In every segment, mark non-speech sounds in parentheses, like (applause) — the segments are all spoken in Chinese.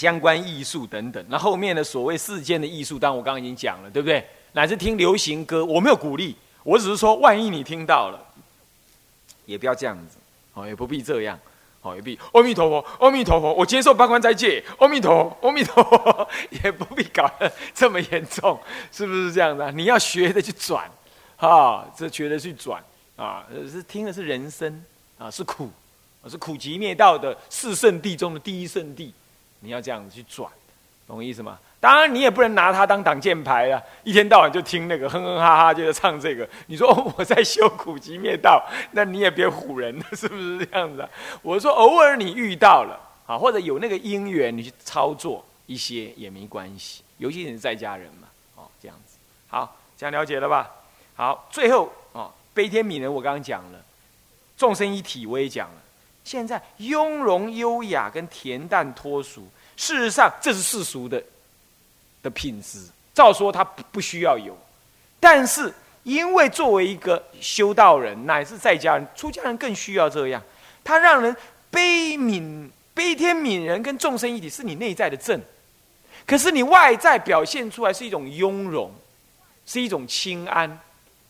相关艺术等等。那后面的所谓世间的艺术，当然我刚刚已经讲了，对不对？乃至听流行歌，我没有鼓励，我只是说，万一你听到了，也不要这样子，哦，也不必这样，哦，也不必阿弥陀佛，阿弥陀佛，我接受八关斋戒，阿弥陀，阿弥陀佛，(laughs) 也不必搞得这么严重，是不是这样的？你要学的去转，哈，这学的去转，啊，是听的是人生，啊，是苦，是苦集灭道的四圣地中的第一圣地，你要这样子去转，懂我意思吗？当然，你也不能拿它当挡箭牌啊！一天到晚就听那个哼哼哈哈，就在唱这个。你说 (laughs) 我在修苦集灭道，那你也别唬人了，是不是这样子啊？我说偶尔你遇到了啊，或者有那个因缘，你去操作一些也没关系。尤其是在家人嘛，哦，这样子。好，这样了解了吧？好，最后啊，悲天悯人，我刚刚讲了，众生一体，我也讲了。现在雍容优雅跟恬淡脱俗，事实上这是世俗的。的品质，照说他不需要有，但是因为作为一个修道人，乃是在家人、出家人更需要这样。他让人悲悯、悲天悯人，跟众生一体，是你内在的正。可是你外在表现出来是一种雍容，是一种清安，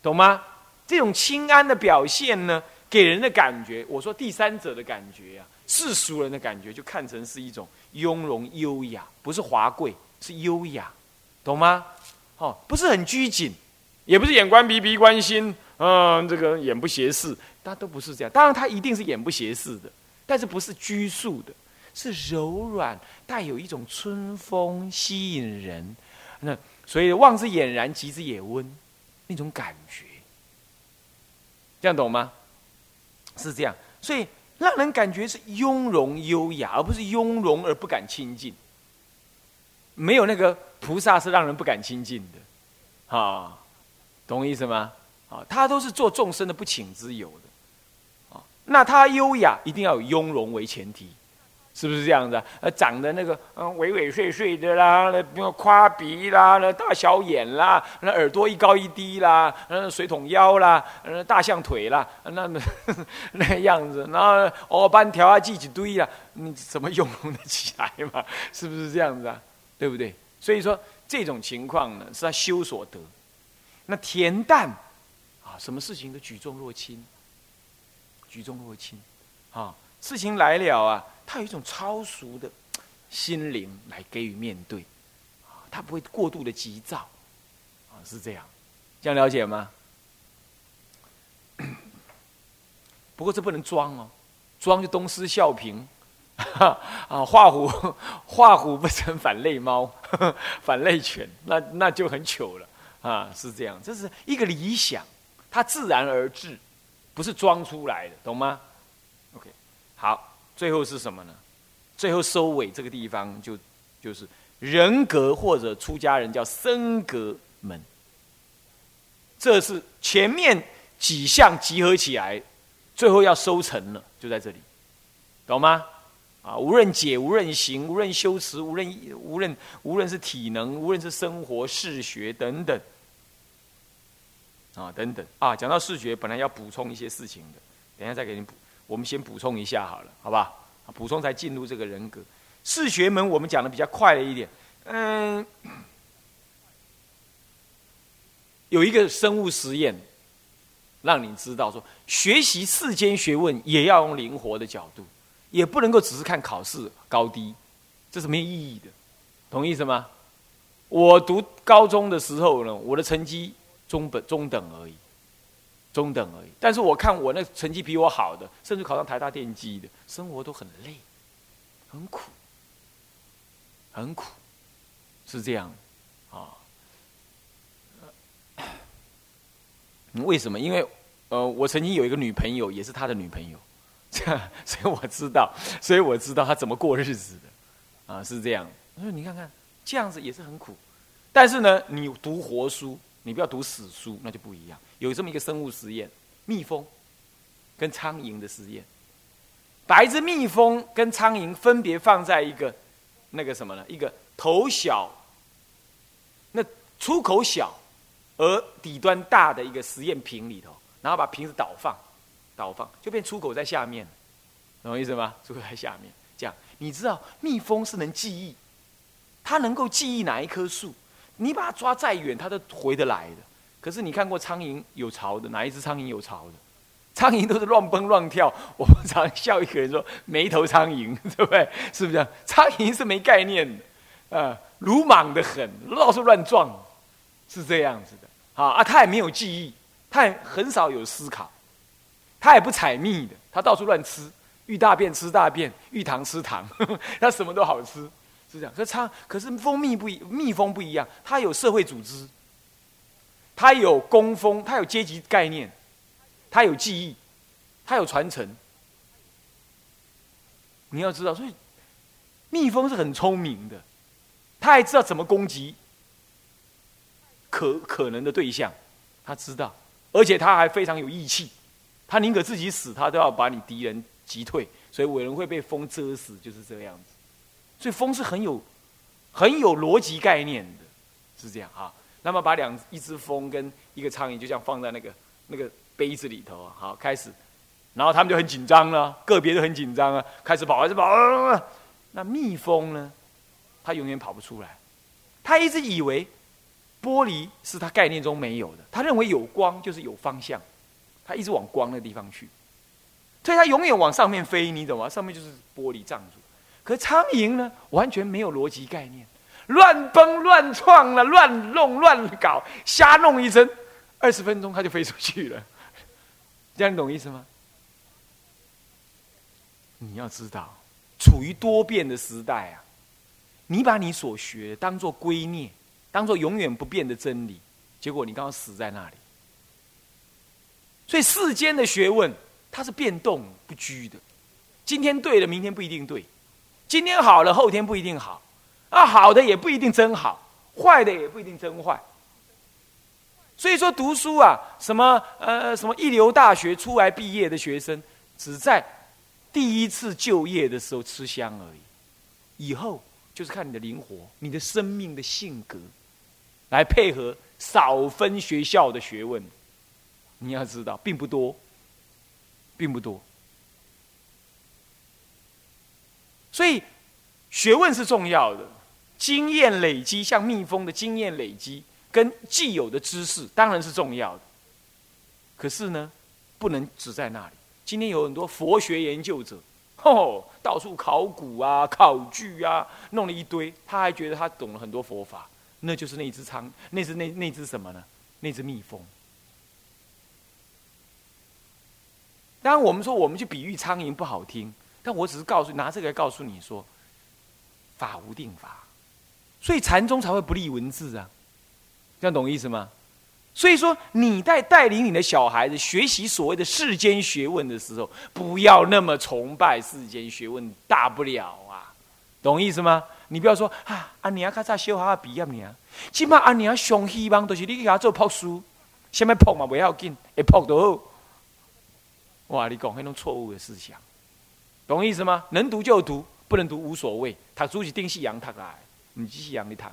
懂吗？这种清安的表现呢，给人的感觉，我说第三者的感觉啊，世俗人的感觉，就看成是一种雍容优雅，不是华贵。是优雅，懂吗？哦，不是很拘谨，也不是眼观鼻，鼻观心，嗯，这个眼不斜视，他都不是这样。当然，他一定是眼不斜视的，但是不是拘束的，是柔软，带有一种春风，吸引人。那所以望之俨然，极之也温，那种感觉，这样懂吗？是这样，所以让人感觉是雍容优雅，而不是雍容而不敢亲近。没有那个菩萨是让人不敢亲近的，啊，懂我意思吗？啊，他都是做众生的不请之友的，啊，那他优雅一定要有雍容为前提，是不是这样的？呃，长得那个嗯尾尾碎碎的啦，那不用夸鼻啦，那大小眼啦，那耳朵一高一低啦，那水桶腰啦，那大象腿啦，那 (laughs) 那样子，然后哦班条啊记一堆啦，你怎么用得起来嘛？(laughs) 是不是这样子啊？对不对？所以说这种情况呢，是他修所得。那恬淡啊，什么事情都举重若轻，举重若轻啊。事情来了啊，他有一种超俗的 (tsk) 心灵来给予面对啊，他不会过度的急躁啊，是这样，这样了解吗？(clears throat) 不过这不能装哦，装就东施效颦。(laughs) 啊，画虎 (laughs) 画虎不成反类猫，(laughs) 反类犬，那那就很糗了啊！是这样，这是一个理想，它自然而至，不是装出来的，懂吗好，最后是什么呢？最后收尾这个地方就就是人格或者出家人叫僧格门，这是前面几项集合起来，最后要收成了，就在这里，懂吗？啊，无论解，无论行，无论修持，无论无论无论是体能，无论是生活、视觉等等，啊，等等啊，讲到视觉，本来要补充一些事情的，等下再给你补。我们先补充一下好了，好吧？补充才进入这个人格视觉门，我们讲的比较快了一点。嗯，有一个生物实验，让你知道说，学习世间学问也要用灵活的角度。也不能够只是看考试高低，这是没有意义的，同意思吗？我读高中的时候呢，我的成绩中本中等而已，中等而已。但是我看我那成绩比我好的，甚至考上台大电机的，生活都很累，很苦，很苦，是这样啊。为什么？因为呃，我曾经有一个女朋友，也是他的女朋友。这样，所以我知道，所以我知道他怎么过日子的，啊，是这样。我说你看看，这样子也是很苦，但是呢，你读活书，你不要读死书，那就不一样。有这么一个生物实验，蜜蜂跟苍蝇的实验，把一只蜜蜂跟苍蝇分别放在一个那个什么呢？一个头小、那出口小而底端大的一个实验瓶里头，然后把瓶子倒放。倒放就变出口在下面，懂我意思吗？出口在下面，这样你知道蜜蜂是能记忆它能够记忆哪一棵树，你把它抓再远，它都回得来的。可是你看过苍蝇有巢的？哪一只苍蝇有巢的？苍蝇都是乱蹦乱跳。我们常笑一个人说没头苍蝇，(laughs) 对不对？是不是？苍蝇是没概念的，啊，鲁莽的很，到处乱撞，是这样子的。啊啊，它也没有记忆，它也很少有思考，它也不采蜜的，它到处乱吃，遇大便吃大便，遇糖吃糖，(laughs) 它什么都好吃，是这样。可是苍，可是蜂蜜不一，蜜蜂不一样，它有社会组织。它有工蜂，它有阶级概念，它有记忆，它有传承。你要知道，所以蜜蜂是很聪明的，它还知道怎么攻击可可能的对象，它知道，而且它还非常有义气，它宁可自己死，它都要把你敌人击退。所以伟人会被风蛰死，就是这样子。所以风是很有很有逻辑概念的，是这样啊。那么把两一只风跟一个苍蝇就这样放在那个那个杯子里头啊，好开始，然后他们就很紧张了，个别都很紧张啊，开始跑开始跑。那蜜蜂呢？它永远跑不出来，它一直以为玻璃是它概念中没有的，他认为有光就是有方向，它一直往光的地方去，所以它永远往上面飞，你懂吗？上面就是玻璃障住。可苍蝇呢，完全没有逻辑概念。乱蹦乱撞了，乱弄乱搞，瞎弄一声，二十分钟它就飞出去了。(laughs) 这样你懂意思吗？你要知道，处于多变的时代啊，你把你所学当做圭臬，当做永远不变的真理，结果你刚刚死在那里。所以世间的学问，它是变动不居的。今天对了，明天不一定对；今天好了，后天不一定好。啊，好的也不一定真好，坏的也不一定真坏。所以说读书啊，什么呃什么一流大学出来毕业的学生，只在第一次就业的时候吃香而已，以后就是看你的灵活，你的生命的性格，来配合少分学校的学问。你要知道，并不多，并不多。所以学问是重要的。经验累积，像蜜蜂的经验累积，跟既有的知识当然是重要的。可是呢，不能只在那里。今天有很多佛学研究者，吼，到处考古啊、考据啊，弄了一堆，他还觉得他懂了很多佛法。那就是那只苍，那只那那只什么呢？那只蜜蜂。当然，我们说我们去比喻苍蝇不好听，但我只是告诉拿这个来告诉你说，法无定法。所以禅宗才会不立文字啊，这样懂意思吗？所以说你在带领你的小孩子学习所谓的世间学问的时候，不要那么崇拜世间学问，大不了啊，懂意思吗？你不要说啊，阿娘较早小下毕业呢，起码阿娘上希望都是你给他做朴书，什么朴嘛不要紧，会朴都好。哇，你讲那种错误的思想，懂意思吗？能读就读，不能读无所谓。读书是定西洋他来。你继续养你谈，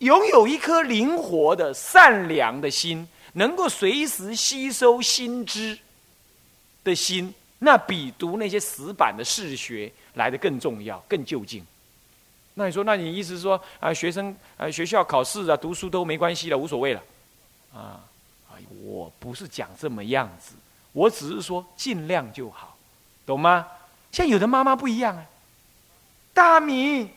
拥有一颗灵活的、善良的心，能够随时吸收新知的心，那比读那些死板的世学来的更重要、更就近。那你说，那你意思是说啊，学生啊，学校考试啊，读书都没关系了，无所谓了啊？我不是讲这么样子，我只是说尽量就好，懂吗？像有的妈妈不一样啊。大明，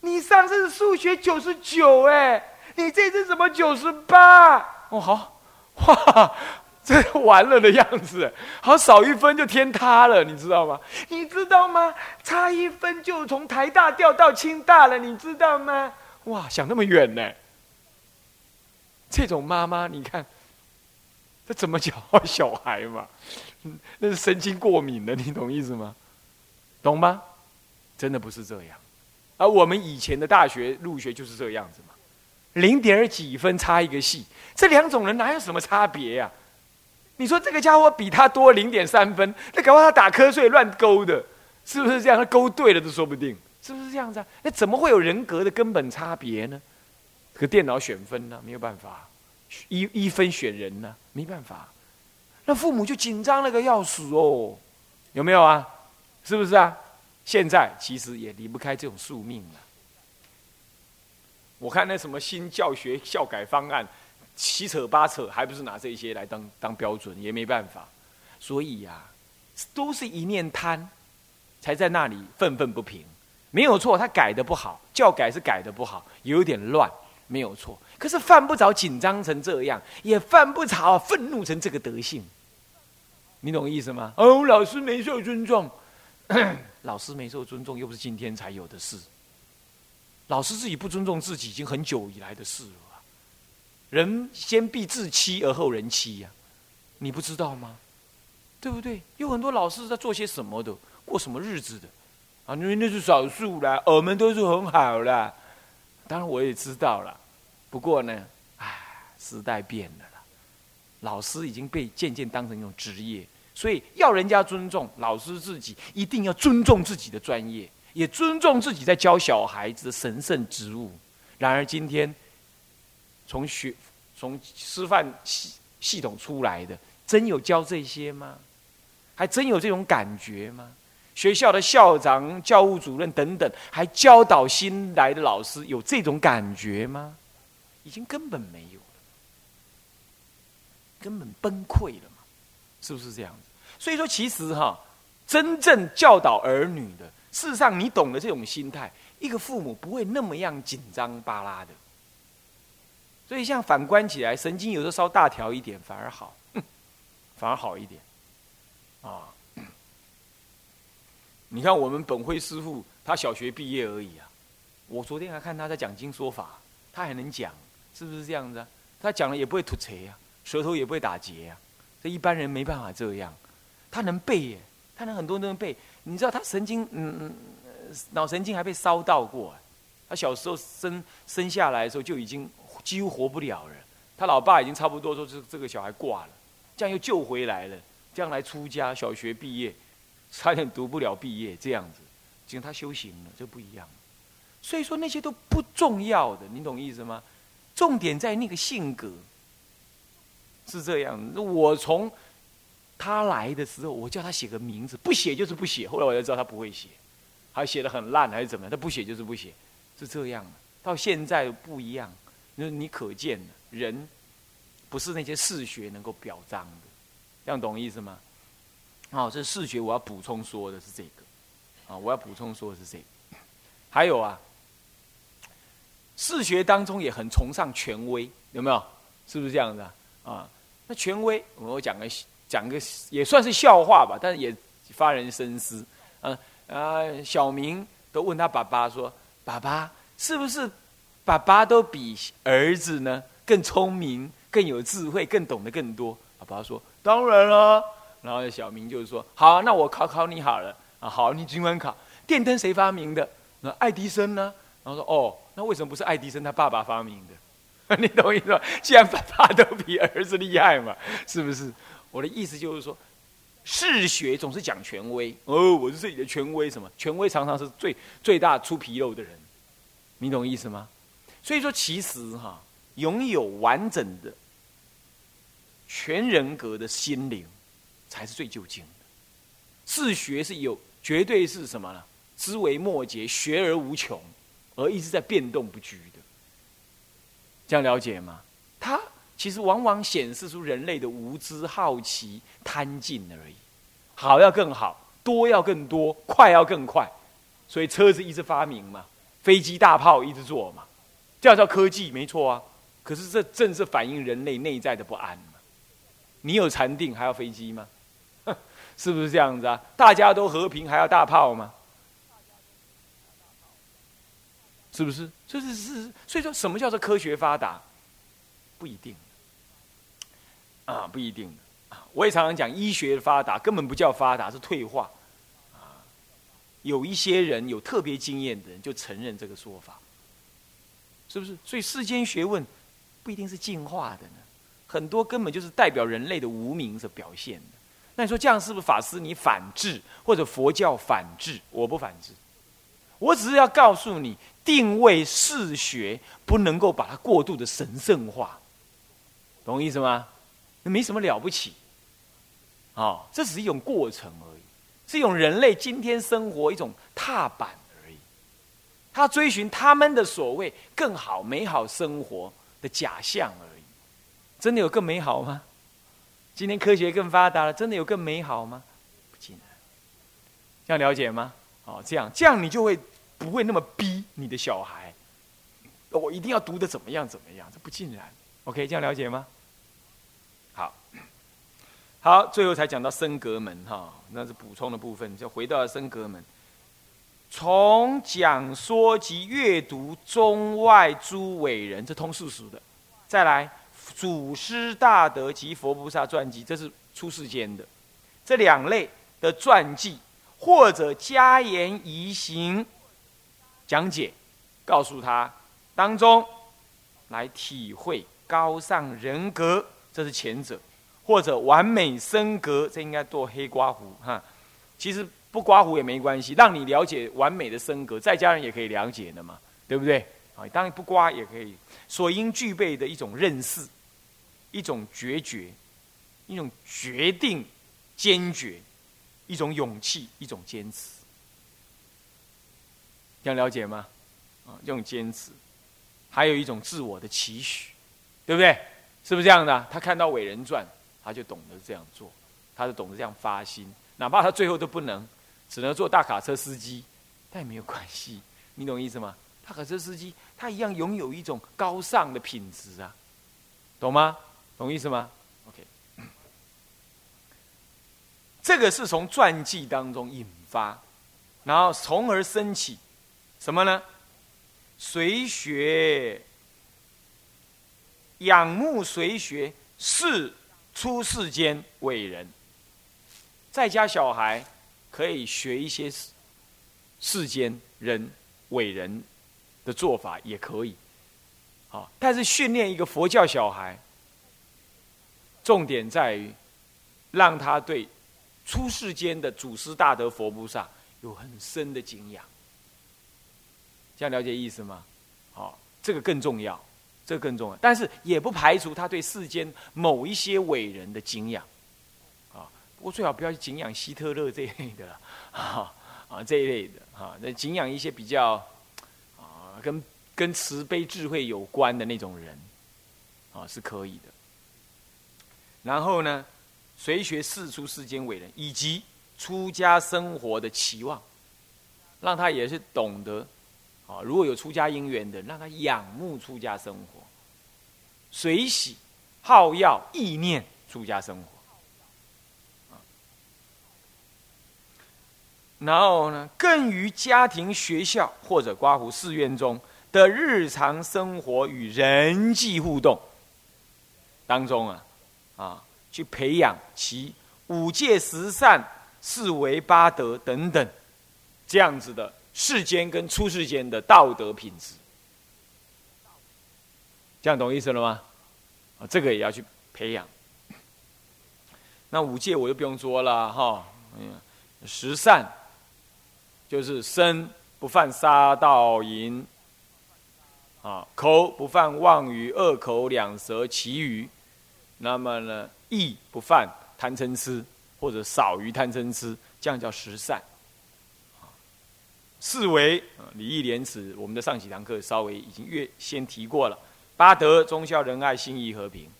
你上次数学九十九哎，你这次怎么九十八？哦好，(laughs) 哇，这完了的样子，好少一分就天塌了，你知道吗？你知道吗？差一分就从台大掉到清大了，你知道吗？哇，想那么远呢？这种妈妈，你看，这怎么教小孩嘛？(laughs) 那是神经过敏的，你懂意思吗？懂吗？真的不是这样，而我们以前的大学入学就是这样子嘛，零点几分差一个系，这两种人哪有什么差别呀？你说这个家伙比他多零点三分，那搞不好他打瞌睡乱勾的，是不是这样？他勾对了都说不定，是不是这样子啊？那怎么会有人格的根本差别呢？可电脑选分呢，没有办法，一一分选人呢，没办法，那父母就紧张了个要死哦，有没有啊？是不是啊？现在其实也离不开这种宿命了。我看那什么新教学教改方案，七扯八扯，还不是拿这些来当当标准，也没办法。所以呀，都是一念贪，才在那里愤愤不平。没有错，他改的不好，教改是改的不好，有点乱，没有错。可是犯不着紧张成这样，也犯不着愤怒成这个德性。你懂意思吗？哦，老师没受尊重，(clears throat) 老师没受尊重，又不是今天才有的事。老师自己不尊重自己，已经很久以来的事了。人先必自欺而后人欺呀，你不知道吗？对不对？有很多老师在做些什么的，过什么日子的啊？因为那是少数啦，我们都是很好啦。当然我也知道了，不过呢，唉，时代变了啦，老师已经被渐渐当成一种职业，所以要人家尊重老师，自己一定要尊重自己的专业。也尊重自己在教小孩子的神圣职务。然而今天，从学从师范系系统出来的，真有教这些吗？还真有这种感觉吗？学校的校长、教务主任等等，还教导新来的老师有这种感觉吗？已经根本没有，根本崩溃了嘛？是不是这样子？所以说，其实哈，真正教导儿女的。事实上，你懂得这种心态，一个父母不会那么样紧张巴拉的。所以，像反观起来，神经有时候稍大条一点，反而好，反而好一点。啊，(coughs) 你看我们本辉师傅，他小学毕业而已啊。我昨天还看他在讲经说法，他还能讲，是不是这样子啊？他讲了也不会吐舌呀，舌头也不会打结呀。这一般人没办法这样，他能背耶，他能很多都能背。你知道他神经，嗯嗯，脑神经还被烧到过。他小时候生生下来的时候就已经几乎活不了了。他老爸已经差不多说这这个小孩挂了，这样又救回来了。将来出家，小学毕业，差点读不了毕业这样子，因为他修行了，就不一样。所以说那些都不重要的，你懂意思吗？重点在那个性格，是这样。我从。他来的时候，我叫他写个名字，不写就是不写。后来我才知道他不会写，还写的很烂还是怎么样？他不写就是不写，是这样的。到现在不一样，那你可见人不是那些视学能够表彰的，这样懂意思吗？好，这视学我要补充说的是这个，啊，我要补充说的是这个。还有啊，视学当中也很崇尚权威，有没有？是不是这样子啊？啊，那权威，我讲个。讲个也算是笑话吧，但是也发人深思。嗯啊，小明都问他爸爸说：“爸爸是不是爸爸都比儿子呢更聪明、更有智慧、更懂得更多？”爸爸说：“当然了。”然后小明就是说：“好，那我考考你好了啊，好，你尽管考。电灯谁发明的？那爱迪生呢？”然后说：“哦，那为什么不是爱迪生他爸爸发明的？(laughs) 你懂我意思吧？既然爸爸都比儿子厉害嘛，是不是？”我的意思就是说，嗜学总是讲权威哦，我是这里的权威，什么权威常常是最最大出纰漏的人，你懂意思吗？所以说，其实哈，拥有完整的全人格的心灵，才是最究竟的。嗜学是有绝对是什么呢？枝微末节，学而无穷，而一直在变动不居的，这样了解吗？它。其实往往显示出人类的无知、好奇、贪劲而已。好要更好，多要更多，快要更快，所以车子一直发明嘛，飞机、大炮一直做嘛，这叫科技，没错啊。可是这正是反映人类内在的不安嘛。你有禅定还要飞机吗？(laughs) 是不是这样子啊？大家都和平还要大炮吗？是不是？这是是，所以说什么叫做科学发达？不一定。啊，不一定！我也常常讲，医学发达根本不叫发达，是退化。啊，有一些人有特别经验的人就承认这个说法，是不是？所以世间学问不一定是进化的呢，很多根本就是代表人类的无名所表现的。那你说这样是不是法师你反制，或者佛教反制？我不反制，我只是要告诉你，定位世学不能够把它过度的神圣化，懂意思吗？那没什么了不起，啊，这只是一种过程而已。是一种人类今天生活一种踏板而已。他追寻他们的所谓更好、美好生活的假象而已。真的有更美好吗？今天科学更发达了，真的有更美好吗？不尽然。这样了解吗？哦，这样这样你就会不会那么逼你的小孩。我一定要读的怎么样怎么样？这不尽然。OK，这样了解吗？好，好，最后才讲到升格门哈，那是补充的部分，就回到升格门。从讲说及阅读中外诸伟人，这通世俗的。再来，祖师大德及佛菩萨传记，这是出世间的这两类的传记，或者加言移行讲解，告诉他当中来体会。高尚人格，这是前者；或者完美升格，这应该做黑刮胡哈。其实不刮胡也没关系，让你了解完美的升格，在家人也可以了解的嘛，对不对？啊，当然不刮也可以。所应具备的一种认识，一种决绝，一种决定坚决，一种勇气，一种坚持。想了解吗？啊，这种坚持，还有一种自我的期许。对不对？是不是这样的？他看到伟人传，他就懂得这样做，他就懂得这样发心，哪怕他最后都不能，只能做大卡车司机，但也没有关系。你懂意思吗？大卡车司机他一样拥有一种高尚的品质啊，懂吗？懂意思吗？OK，这个是从传记当中引发，然后从而升起什么呢？随学。仰慕随学是出世间伟人，在家小孩可以学一些世世间人伟人的做法也可以，好，但是训练一个佛教小孩，重点在于让他对出世间的祖师大德佛菩萨有很深的敬仰，这样了解意思吗？好，这个更重要。这个更重要，但是也不排除他对世间某一些伟人的敬仰，啊，不过最好不要去敬仰希特勒这一类的，(laughs) 啊啊这一类的，啊，那敬仰一些比较啊跟跟慈悲智慧有关的那种人，啊是可以的。然后呢，随学世出世间伟人以及出家生活的期望，让他也是懂得。啊，如果有出家因缘的，让他仰慕出家生活，随喜好要意念出家生活。然后呢，更于家庭、学校或者刮胡寺院中的日常生活与人际互动当中啊，啊，去培养其五戒十善、四维八德等等这样子的。世间跟出世间的道德品质，这样懂意思了吗？啊，这个也要去培养。那五戒我就不用说了哈，嗯，十善就是身不犯杀盗淫，啊，口不犯妄语、恶口、两舌、绮语，那么呢，意不犯贪嗔痴或者少于贪嗔痴，这样叫十善。四维礼义廉耻，我们的上几堂课稍微已经越先提过了。八德忠孝仁爱信义和平，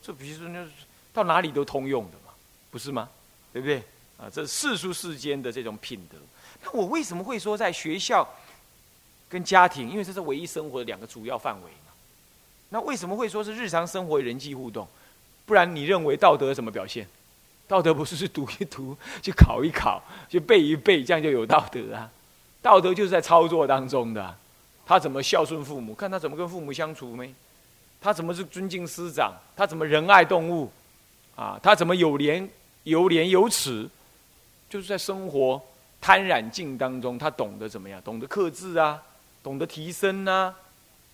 这比如说那到哪里都通用的嘛，不是吗？对不对？啊，这世俗世间的这种品德。那我为什么会说在学校跟家庭？因为这是唯一生活的两个主要范围嘛。那为什么会说是日常生活人际互动？不然你认为道德怎么表现？道德不是去读一读，去考一考，去背一背，这样就有道德啊？道德就是在操作当中的，他怎么孝顺父母？看他怎么跟父母相处没？他怎么是尊敬师长？他怎么仁爱动物？啊，他怎么有廉有廉有耻？就是在生活贪染境当中，他懂得怎么样？懂得克制啊，懂得提升啊，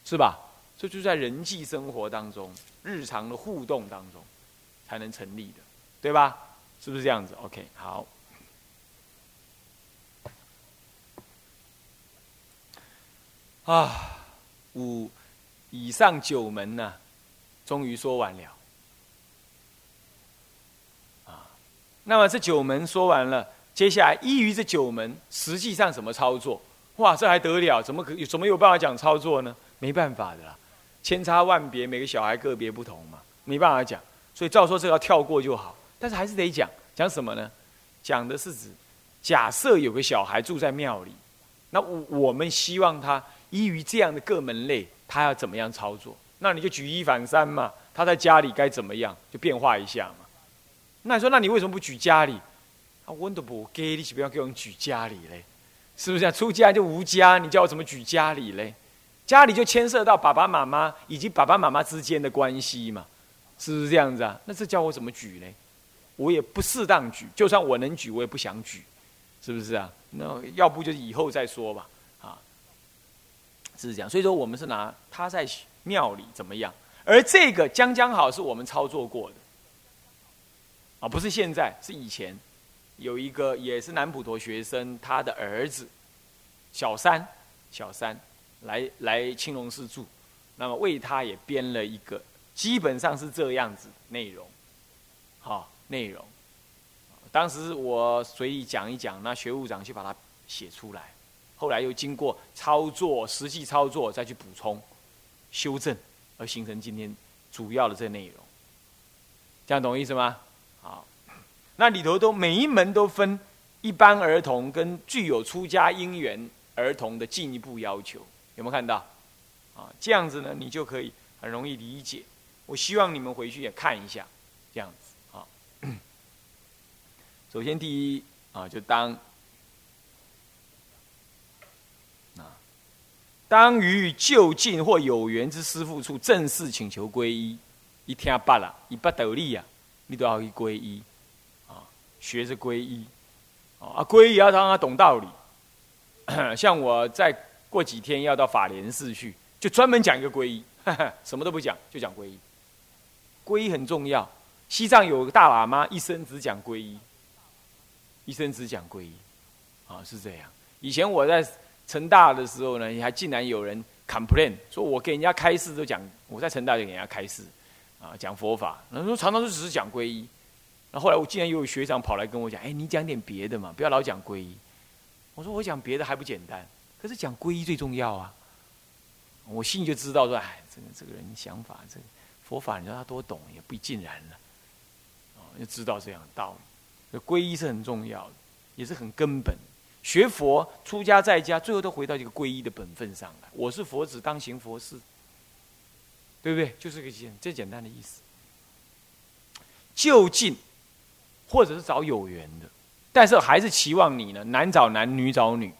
是吧？这就是在人际生活当中、日常的互动当中才能成立的，对吧？是不是这样子？OK，好。啊，五以上九门呢，终于说完了。啊，那么这九门说完了，接下来依于这九门，实际上怎么操作？哇，这还得了？怎么可怎么有办法讲操作呢？没办法的啦，千差万别，每个小孩个别不同嘛，没办法讲。所以照说这个要跳过就好，但是还是得讲。讲什么呢？讲的是指，假设有个小孩住在庙里，那我我们希望他依于这样的各门类，他要怎么样操作？那你就举一反三嘛。他在家里该怎么样，就变化一下嘛。那你说，那你为什么不举家里？啊，温都不给，你岂不要给我们举家里嘞？是不是啊？出家就无家，你叫我怎么举家里嘞？家里就牵涉到爸爸妈妈以及爸爸妈妈之间的关系嘛，是不是这样子啊？那这叫我怎么举嘞？我也不适当举，就算我能举，我也不想举，是不是啊？那要不就以后再说吧，是这样。所以说，我们是拿他在庙里怎么样，而这个将将好是我们操作过的，啊，不是现在，是以前。有一个也是南普陀学生，他的儿子小三，小三来来青龙寺住，那么为他也编了一个，基本上是这样子内容，好内容。当时我随意讲一讲，那学务长去把它写出来，后来又经过操作，实际操作再去补充、修正，而形成今天主要的这内容。这样懂意思吗？好。那里头都每一门都分一般儿童跟具有出家因缘儿童的进一步要求，有没有看到？啊，这样子呢，你就可以很容易理解。我希望你们回去也看一下，这样子啊。(coughs) 首先第一啊，就当当于就近或有缘之师父处正式请求皈依，一天罢了，一不得力啊，你都要去皈依。啊学着皈依，啊，皈依要让他懂道理。(clears throat) 像我再过几天要到法莲寺去，就专门讲一个皈依，(laughs) 什么都不讲，就讲皈依。皈依很重要。西藏有个大喇嘛，一生只讲皈依，一生只讲皈依，啊，是这样。以前我在成大的时候呢，还竟然有人 complain 说，我给人家开示都讲，我在成大就给人家开示，啊，讲佛法，人说常常就只是讲皈依。那后来我竟然又有学长跑来跟我讲：“哎，你讲点别的嘛，不要老讲皈依。”我说：“我讲别的还不简单，可是讲皈依最重要啊！”我心里就知道说：“哎，这个这个人想法，这个佛法，你说他多懂也不尽然了。”哦，就知道这样的道理。皈依是很重要的，也是很根本。学佛出家在家，最后都回到这个皈依的本分上来。我是佛子，当行佛事，对不对？就是个简最简单的意思。就近。或者是找有缘的，但是还是期望你呢，男找男，女找女，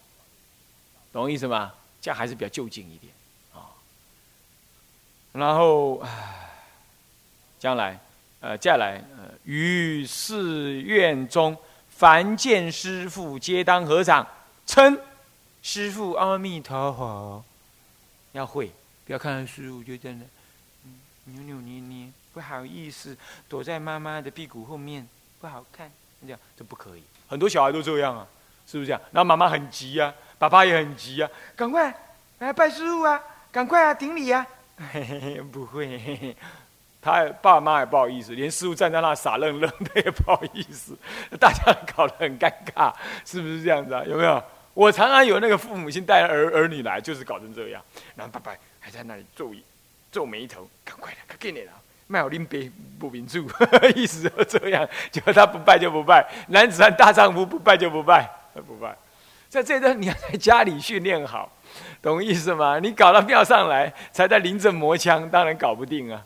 懂我意思吗？这样还是比较就近一点啊。然后，将来，呃，接下来，呃，于寺院中，凡见师父，皆当合掌，称师父阿弥陀佛。要会，不要看到师父就在那，扭扭捏捏，不好意思，躲在妈妈的屁股后面。不好看，这样这不可以。很多小孩都这样啊，是不是这样？然后妈妈很急啊，爸爸也很急啊，赶快来拜师傅啊，赶快啊，顶礼啊！不会，他爸妈也不好意思，连师傅站在那傻愣愣的也不好意思，(laughs) 大家搞得很尴尬，是不是这样子啊？有没有？我常常有那个父母亲带儿儿女来，就是搞成这样，然后爸爸还在那里皱皱眉头，赶快的，快给你了。卖好拎杯不民主，(laughs) 意思就这样，就他不拜就不拜，男子汉大丈夫不拜就不拜，不拜。在这段你要在家里训练好，懂意思吗？你搞到庙上来，才在临阵磨枪，当然搞不定啊，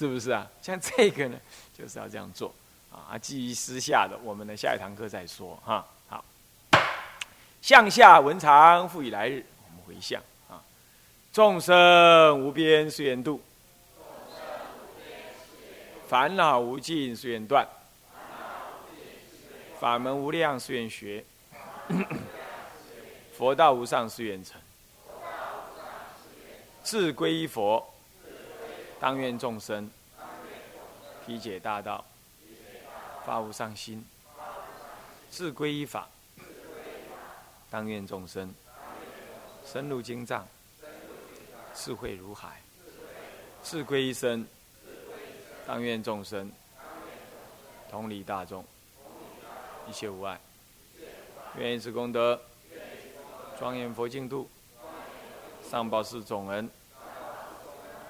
是不是啊？(laughs) 像这个呢，就是要这样做啊。基于私下的，我们的下一堂课再说哈。好，向下文长，复以来日，我们回向啊。众生无边誓愿度。烦恼无尽，誓愿断；法门无量，誓愿学；(coughs) 佛道无上，誓愿成。自归依佛，当愿众生体解大道，发无上心；自归依法，当愿众生深入经藏，智慧如海；自归依身。当愿众生同理大众，一切无碍。愿以此功德，庄严佛净土，上报四种恩，